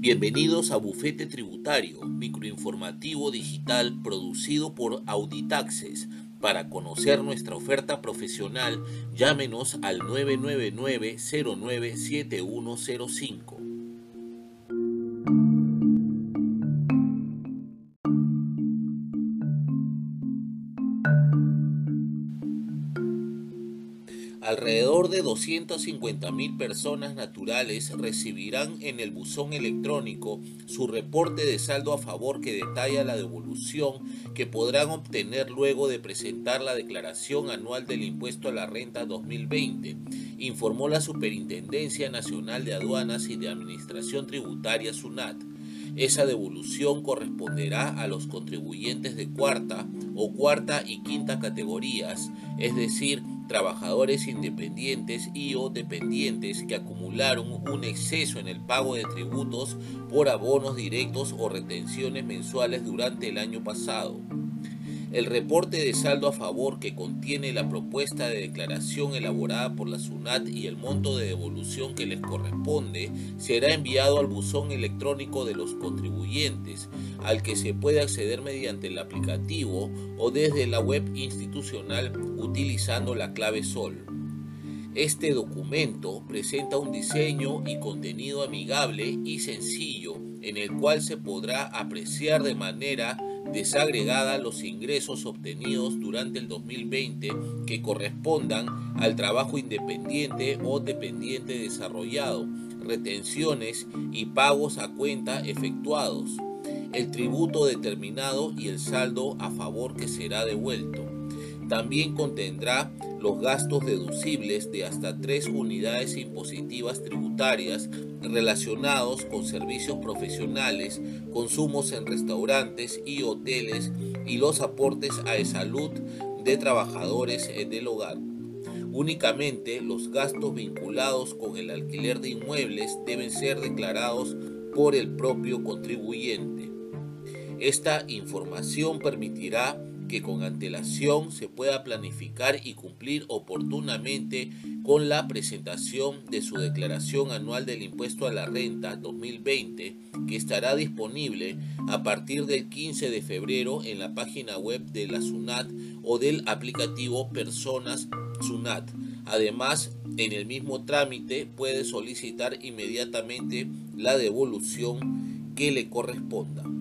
Bienvenidos a Bufete Tributario, microinformativo digital producido por Auditaxes. Para conocer nuestra oferta profesional, llámenos al 999 097105. Alrededor de 250.000 personas naturales recibirán en el buzón electrónico su reporte de saldo a favor que detalla la devolución que podrán obtener luego de presentar la declaración anual del impuesto a la renta 2020, informó la Superintendencia Nacional de Aduanas y de Administración Tributaria SUNAT. Esa devolución corresponderá a los contribuyentes de cuarta o cuarta y quinta categorías, es decir, trabajadores independientes y o dependientes que acumularon un exceso en el pago de tributos por abonos directos o retenciones mensuales durante el año pasado. El reporte de saldo a favor que contiene la propuesta de declaración elaborada por la SUNAT y el monto de devolución que les corresponde será enviado al buzón electrónico de los contribuyentes, al que se puede acceder mediante el aplicativo o desde la web institucional utilizando la clave SOL. Este documento presenta un diseño y contenido amigable y sencillo en el cual se podrá apreciar de manera desagregada los ingresos obtenidos durante el 2020 que correspondan al trabajo independiente o dependiente desarrollado, retenciones y pagos a cuenta efectuados, el tributo determinado y el saldo a favor que será devuelto. También contendrá los gastos deducibles de hasta tres unidades impositivas tributarias relacionados con servicios profesionales, consumos en restaurantes y hoteles y los aportes a salud de trabajadores del hogar. Únicamente los gastos vinculados con el alquiler de inmuebles deben ser declarados por el propio contribuyente. Esta información permitirá que con antelación se pueda planificar y cumplir oportunamente con la presentación de su declaración anual del impuesto a la renta 2020 que estará disponible a partir del 15 de febrero en la página web de la SUNAT o del aplicativo Personas SUNAT. Además, en el mismo trámite puede solicitar inmediatamente la devolución que le corresponda.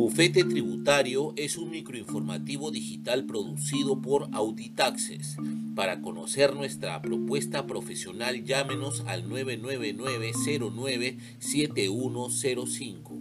Bufete Tributario es un microinformativo digital producido por Auditaxes. Para conocer nuestra propuesta profesional, llámenos al 999 09 7105.